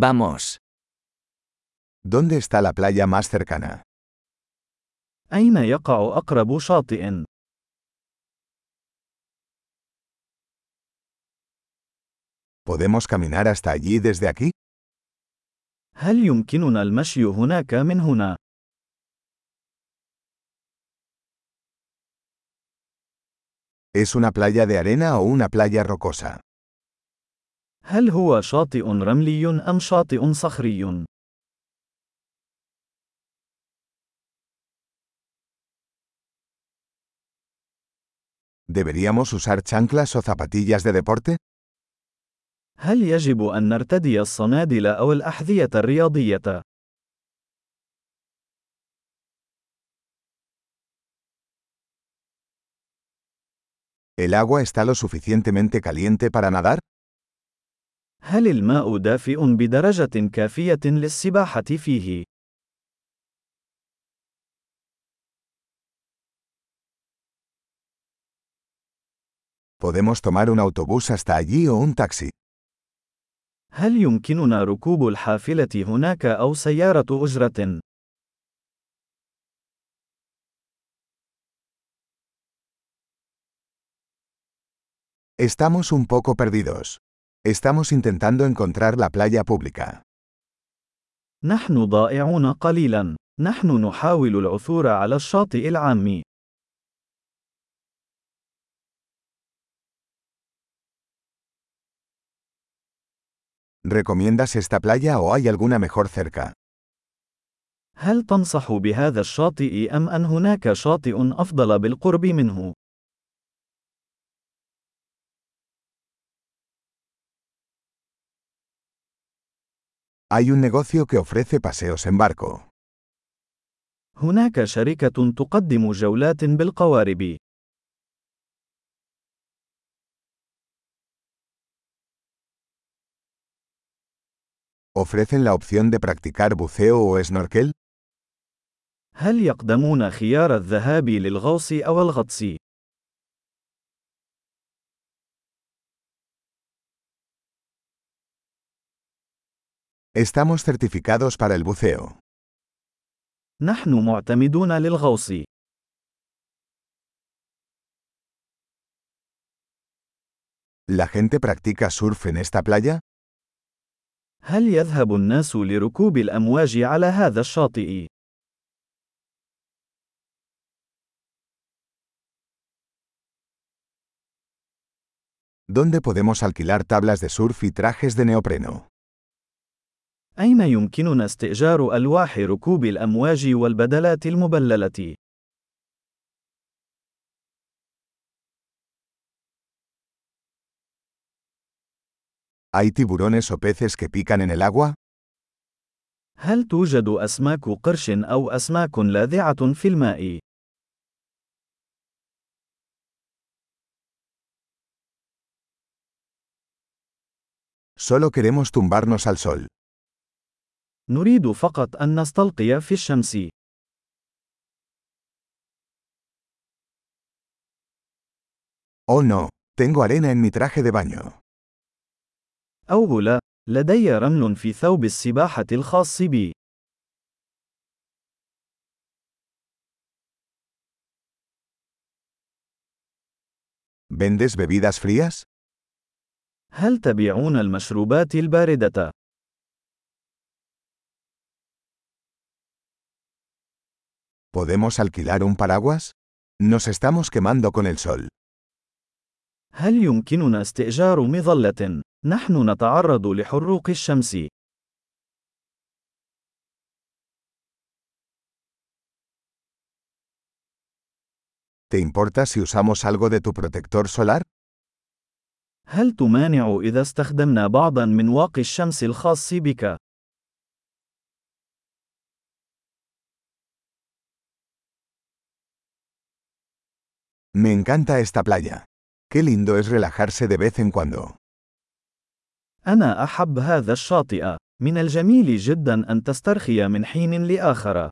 Vamos. ¿Dónde está la playa más cercana? أين يقع أقرب شاطئ؟ ¿Podemos caminar hasta allí desde aquí? هل يمكننا المشي هناك من هنا؟ ¿Es una playa de arena o una playa rocosa? هل هو شاطئ رملي أم شاطئ صخري؟ ¿Deberíamos usar chanclas o zapatillas de deporte? هل يجب أن نرتدي الصنادل أو الأحذية الرياضية؟ ¿El agua está lo suficientemente caliente para nadar? هل الماء دافئ بدرجة كافية للسباحة فيه؟ ¿Podemos tomar un autobús hasta allí o un taxi? هل يمكننا ركوب الحافلة هناك أو سيارة أجرة؟ Estamos un poco perdidos. Estamos intentando encontrar la playa pública. نحن ضائعون قليلا. نحن نحاول العثور على الشاطئ العام. ¿Recomiendas esta playa o hay alguna mejor cerca? هل تنصح بهذا الشاطئ أم أن هناك شاطئ أفضل بالقرب منه؟ Hay un negocio que ofrece paseos en barco. هناك شركة تقدم جولات بالقوارب. ¿Ofrecen la opción de practicar buceo o snorkel? هل يقدمون خيار الذهاب للغوص أو الغطس؟ Estamos certificados para el buceo. نحن معتمدون للغوص. ¿La gente practica surf en esta playa? هل يذهب الناس لركوب الأمواج على هذا الشاطئ؟ ¿Dónde podemos alquilar tablas de surf y trajes de neopreno? أين يمكننا استئجار ألواح ركوب الأمواج والبدلات المبللة؟ ¿Hay tiburones o peces que pican en el agua? هل توجد أسماك قرش أو أسماك لاذعة في الماء؟ Solo queremos tumbarnos al sol. نريد فقط أن نستلقي في الشمس. Oh no, tengo arena en mi traje de baño. أوه لا، لدي رمل في ثوب السباحة الخاص بي. ¿Vendes bebidas frías? هل تبيعون المشروبات الباردة؟ ¿Podemos alquilar un paraguas? Nos estamos quemando con el sol. هل يمكننا استئجار مظلة؟ نحن نتعرض لحروق الشمس. ¿Te importa si usamos algo de tu protector solar? هل تمانع إذا استخدمنا بعضا من واقي الشمس الخاص بك؟ Me encanta esta playa. Qué lindo es relajarse de vez en cuando. أنا أحب هذا الشاطئ. من الجميل جدا أن تسترخي من حين لآخر.